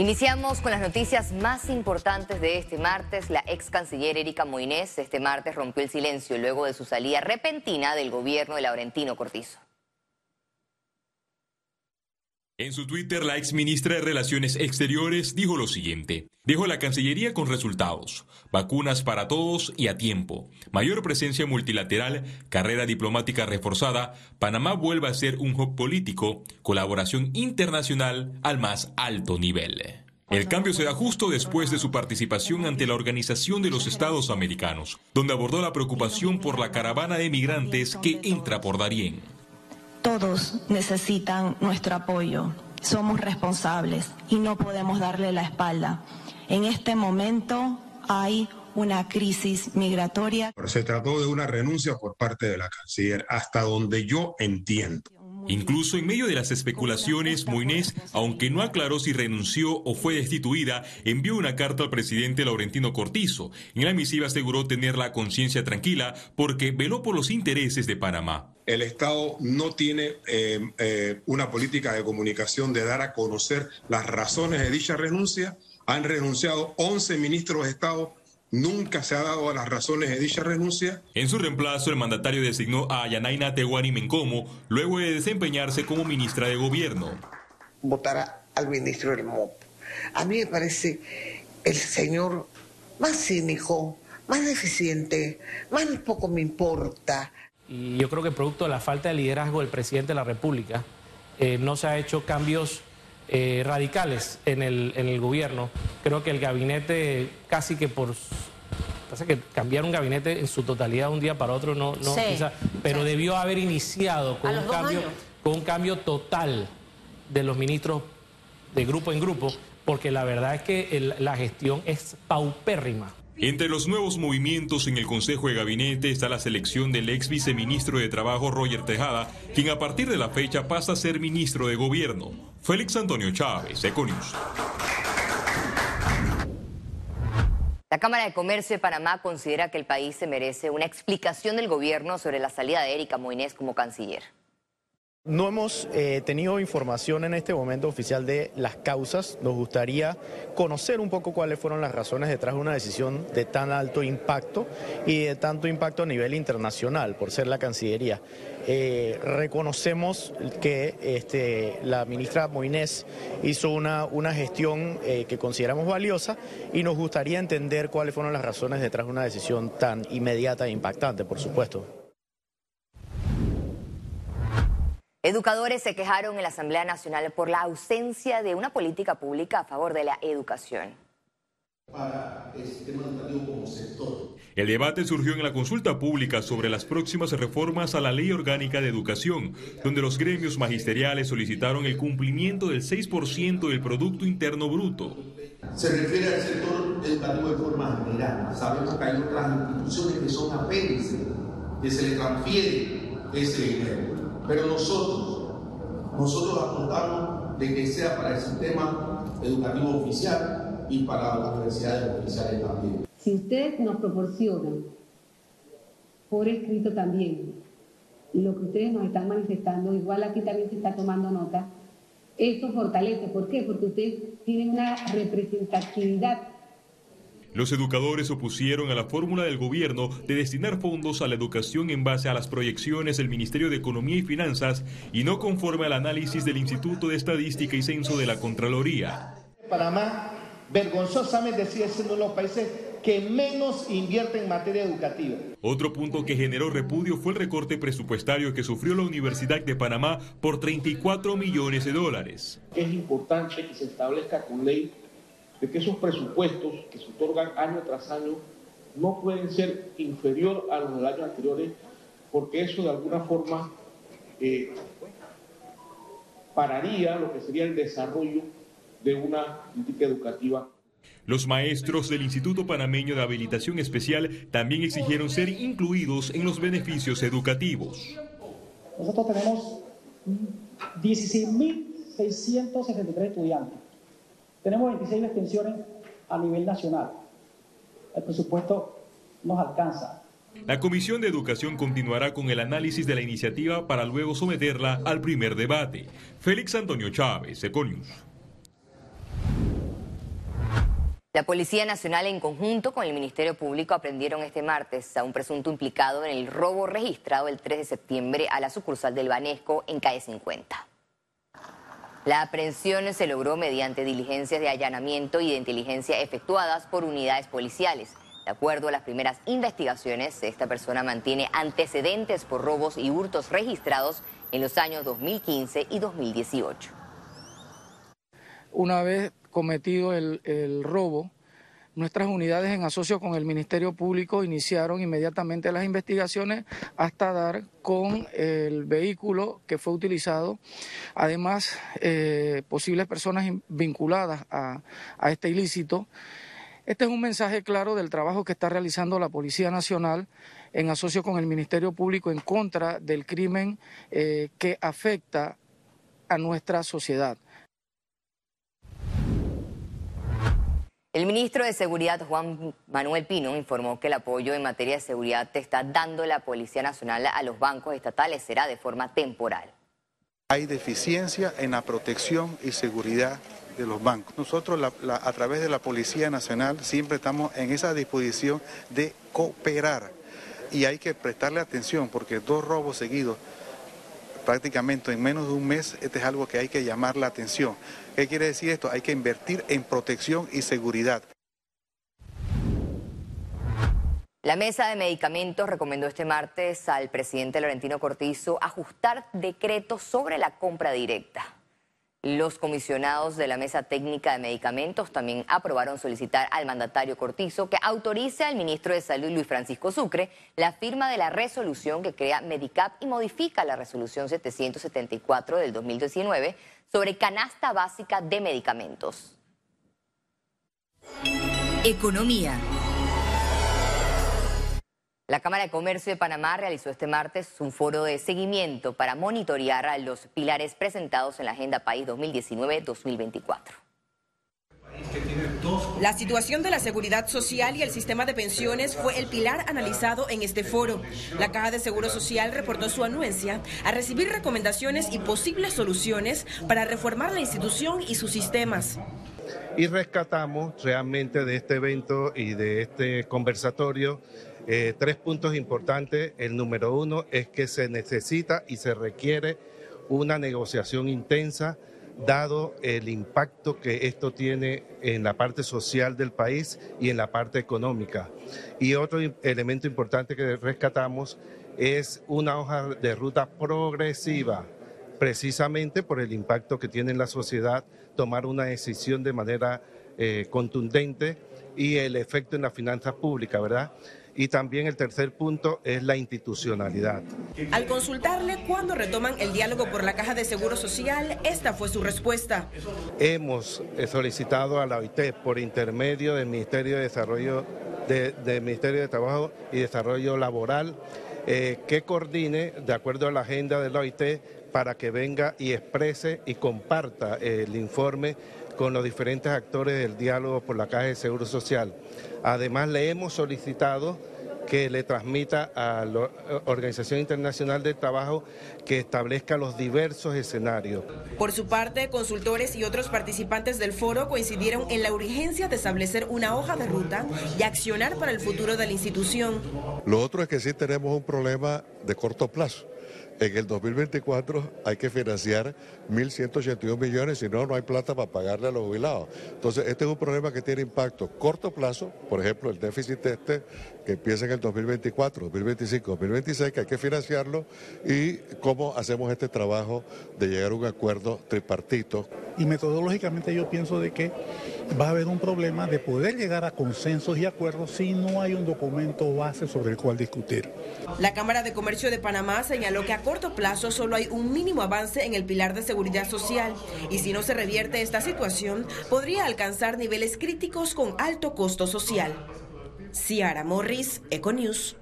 Iniciamos con las noticias más importantes de este martes. La ex canciller Erika Moinés este martes rompió el silencio luego de su salida repentina del gobierno de Laurentino Cortizo. En su Twitter, la ex ministra de Relaciones Exteriores dijo lo siguiente. Dejó la Cancillería con resultados, vacunas para todos y a tiempo, mayor presencia multilateral, carrera diplomática reforzada, Panamá vuelve a ser un hub político, colaboración internacional al más alto nivel. El cambio se da justo después de su participación ante la Organización de los Estados Americanos, donde abordó la preocupación por la caravana de migrantes que entra por Darién. Todos necesitan nuestro apoyo. Somos responsables y no podemos darle la espalda. En este momento hay una crisis migratoria. Se trató de una renuncia por parte de la canciller, hasta donde yo entiendo. Incluso en medio de las especulaciones, Moines, aunque no aclaró si renunció o fue destituida, envió una carta al presidente Laurentino Cortizo. En la misiva aseguró tener la conciencia tranquila porque veló por los intereses de Panamá. El Estado no tiene eh, eh, una política de comunicación de dar a conocer las razones de dicha renuncia. Han renunciado 11 ministros de Estado Nunca se ha dado a las razones de dicha renuncia. En su reemplazo, el mandatario designó a Yanaina Tehuani Mencomo luego de desempeñarse como ministra de Gobierno. Votar al ministro del MOP. A mí me parece el señor más cínico, más deficiente, más poco me importa. Y yo creo que producto de la falta de liderazgo del presidente de la República, eh, no se ha hecho cambios eh, radicales en el, en el gobierno. Creo que el gabinete casi que por... Pasa que cambiar un gabinete en su totalidad de un día para otro no, no pero debió haber iniciado con un, cambio, con un cambio total de los ministros de grupo en grupo, porque la verdad es que la gestión es paupérrima. Entre los nuevos movimientos en el Consejo de Gabinete está la selección del ex viceministro de Trabajo Roger Tejada, quien a partir de la fecha pasa a ser ministro de Gobierno. Félix Antonio Chávez, Econius. La Cámara de Comercio de Panamá considera que el país se merece una explicación del gobierno sobre la salida de Erika Moines como canciller. No hemos eh, tenido información en este momento oficial de las causas. Nos gustaría conocer un poco cuáles fueron las razones detrás de una decisión de tan alto impacto y de tanto impacto a nivel internacional por ser la Cancillería. Eh, reconocemos que este, la ministra Moinés hizo una, una gestión eh, que consideramos valiosa y nos gustaría entender cuáles fueron las razones detrás de una decisión tan inmediata e impactante, por supuesto. Educadores se quejaron en la Asamblea Nacional por la ausencia de una política pública a favor de la educación. El debate surgió en la consulta pública sobre las próximas reformas a la Ley Orgánica de Educación, donde los gremios magisteriales solicitaron el cumplimiento del 6% del Producto Interno Bruto. Se refiere al sector educativo de forma general. Sabemos que hay otras instituciones que son apéndices, que se le transfiere ese dinero. Pero nosotros, nosotros apuntamos de que sea para el sistema educativo oficial y para las universidades oficiales también. Si ustedes nos proporcionan por escrito también lo que ustedes nos están manifestando, igual aquí también se está tomando nota, esto fortalece. ¿Por qué? Porque ustedes tienen una representatividad los educadores opusieron a la fórmula del gobierno de destinar fondos a la educación en base a las proyecciones del Ministerio de Economía y Finanzas y no conforme al análisis del Instituto de Estadística y Censo de la Contraloría. Panamá vergonzosamente sigue siendo uno de los países que menos invierte en materia educativa. Otro punto que generó repudio fue el recorte presupuestario que sufrió la Universidad de Panamá por 34 millones de dólares. Es importante que se establezca con ley de que esos presupuestos que se otorgan año tras año no pueden ser inferior a los del año anteriores, porque eso de alguna forma eh, pararía lo que sería el desarrollo de una política educativa. Los maestros del Instituto Panameño de Habilitación Especial también exigieron ser incluidos en los beneficios educativos. Nosotros tenemos 16.673 estudiantes tenemos 26 extensiones a nivel nacional. El presupuesto nos alcanza. La Comisión de Educación continuará con el análisis de la iniciativa para luego someterla al primer debate. Félix Antonio Chávez, Econius. La Policía Nacional en conjunto con el Ministerio Público aprendieron este martes a un presunto implicado en el robo registrado el 3 de septiembre a la sucursal del Banesco en calle 50. La aprehensión se logró mediante diligencias de allanamiento y de inteligencia efectuadas por unidades policiales. De acuerdo a las primeras investigaciones, esta persona mantiene antecedentes por robos y hurtos registrados en los años 2015 y 2018. Una vez cometido el, robo, Nuestras unidades en asocio con el Ministerio Público iniciaron inmediatamente las investigaciones hasta dar con el vehículo que fue utilizado. Además, eh, posibles personas vinculadas a, este ilícito. Este es un mensaje claro del trabajo que está realizando la Policía Nacional en asocio con el Ministerio Público en contra del crimen eh, que afecta a nuestra sociedad. El ministro de Seguridad, Juan Manuel Pino, informó que el apoyo en materia de seguridad te está dando la Policía Nacional a los bancos estatales será de forma temporal. Hay deficiencia en la protección y seguridad de los bancos. Nosotros a través de la Policía Nacional siempre estamos en esa disposición de cooperar y hay que prestarle atención porque dos robos seguidos prácticamente en menos de un mes, este es algo que hay que llamar la atención. ¿Qué quiere decir esto? Hay que invertir en protección y seguridad. La mesa de medicamentos recomendó este martes al presidente Laurentino Cortizo ajustar decretos sobre la compra directa. Los comisionados de la Mesa Técnica de Medicamentos también aprobaron solicitar al mandatario Cortizo que autorice al ministro de Salud Luis Francisco Sucre la firma de la resolución que crea Medicap y modifica la resolución 774 del 2019 sobre canasta básica de medicamentos. Economía. La Cámara de Comercio de Panamá realizó este martes un foro de seguimiento para monitorear a los pilares presentados en la Agenda País 2019-2024. La situación de la seguridad social y el sistema de pensiones fue el pilar analizado en este foro. La Caja de Seguro Social reportó su anuencia a recibir recomendaciones y posibles soluciones para reformar la institución y sus sistemas. Y rescatamos realmente de este evento y de este conversatorio eh, tres puntos importantes. El número uno es que se necesita y se requiere una negociación intensa dado el impacto que esto tiene en la parte social del país y en la parte económica. Y otro elemento importante que rescatamos es una hoja de ruta progresiva, precisamente por el impacto que tiene en la sociedad tomar una decisión de manera eh, contundente y el efecto en las finanzas públicas, ¿verdad? Y también el tercer punto es la institucionalidad. Al consultarle cuándo retoman el diálogo por la Caja de Seguro Social, esta fue su respuesta. Hemos eh, solicitado a la OIT por intermedio del Ministerio de Desarrollo, del Ministerio de Trabajo y Desarrollo Laboral, eh, que coordine, de acuerdo a la agenda de la OIT, para que venga y exprese y comparta el informe con los diferentes actores del diálogo por la Caja de Seguro Social. Además, le hemos solicitado que le transmita a la Organización Internacional del Trabajo que establezca los diversos escenarios. Por su parte, consultores y otros participantes del foro coincidieron en la urgencia de establecer una hoja de ruta y accionar para el futuro de la institución. Lo otro es que sí tenemos un problema de corto plazo en el 2024 hay que financiar 1.181 millones, si no, no hay plata para pagarle a los jubilados. Entonces, este es un problema que tiene impacto corto plazo, por ejemplo, el déficit este que empieza en el 2024, 2025, 2026, que hay que financiarlo, y cómo hacemos este trabajo de llegar a un acuerdo tripartito. Y metodológicamente yo pienso de que va a haber un problema de poder llegar a consensos y acuerdos si no hay un documento base sobre el cual discutir. La Cámara de Comercio de Panamá señaló que a corto plazo solo hay un mínimo avance en el pilar de seguridad social y si no se revierte esta situación podría alcanzar niveles críticos con alto costo social. Ciara Morris, Econews.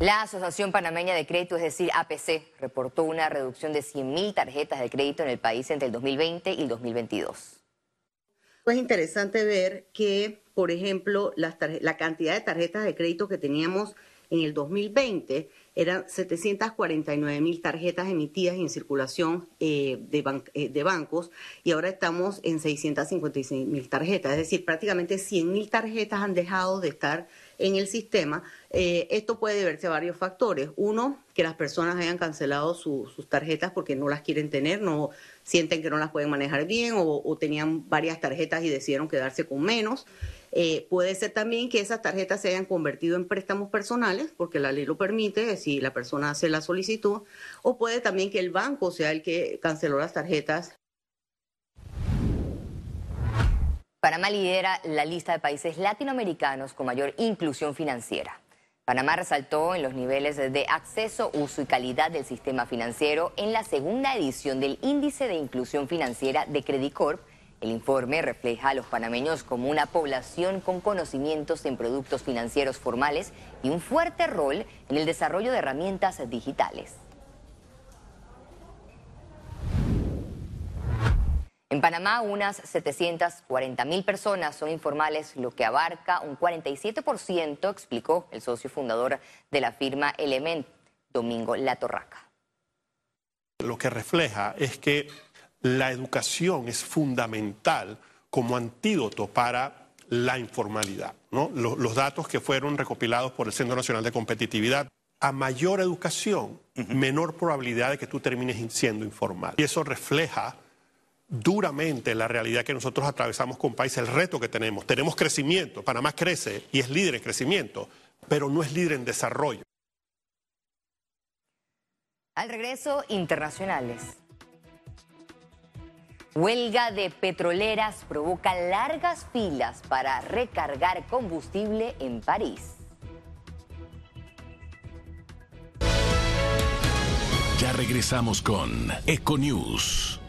La Asociación Panameña de Crédito, es decir, APC, reportó una reducción de 100.000 tarjetas de crédito en el país entre el 2020 y el 2022. Es interesante ver que, por ejemplo, la cantidad de tarjetas de crédito que teníamos en el 2020 eran 749 mil tarjetas emitidas en circulación eh, de, eh, de, bancos y ahora estamos en 656 mil tarjetas, es decir, prácticamente 100 mil tarjetas han dejado de estar en el sistema. Eh, esto puede deberse a varios factores. Uno, que las personas hayan cancelado sus tarjetas porque no las quieren tener, no sienten que no las pueden manejar bien o, tenían varias tarjetas y decidieron quedarse con menos. Eh, puede ser también que esas tarjetas se hayan convertido en préstamos personales, porque la ley lo permite, si la persona hace la solicitud, o puede también que el banco sea el que canceló las tarjetas Panamá lidera la lista de países latinoamericanos con mayor inclusión financiera. Panamá resaltó en los niveles de acceso, uso y calidad del sistema financiero en la segunda edición del Índice de Inclusión Financiera de Credicorp. El informe refleja a los panameños como una población con conocimientos en productos financieros formales y un fuerte rol en el desarrollo de herramientas digitales. En Panamá, unas 740 mil personas son informales, lo que abarca un 47%, explicó el socio fundador de la firma Element, Domingo Latorraca. Lo que refleja es que la educación es fundamental como antídoto para la informalidad. Los, datos que fueron recopilados por el Centro Nacional de Competitividad, a mayor educación, menor probabilidad de que tú termines siendo informal. Y eso refleja duramente la realidad que nosotros atravesamos con país, el reto que tenemos. Tenemos crecimiento, Panamá crece y es líder en crecimiento, pero no es líder en desarrollo. Al regreso, internacionales. Huelga de petroleras provoca largas filas para recargar combustible en París. Ya regresamos con Econews.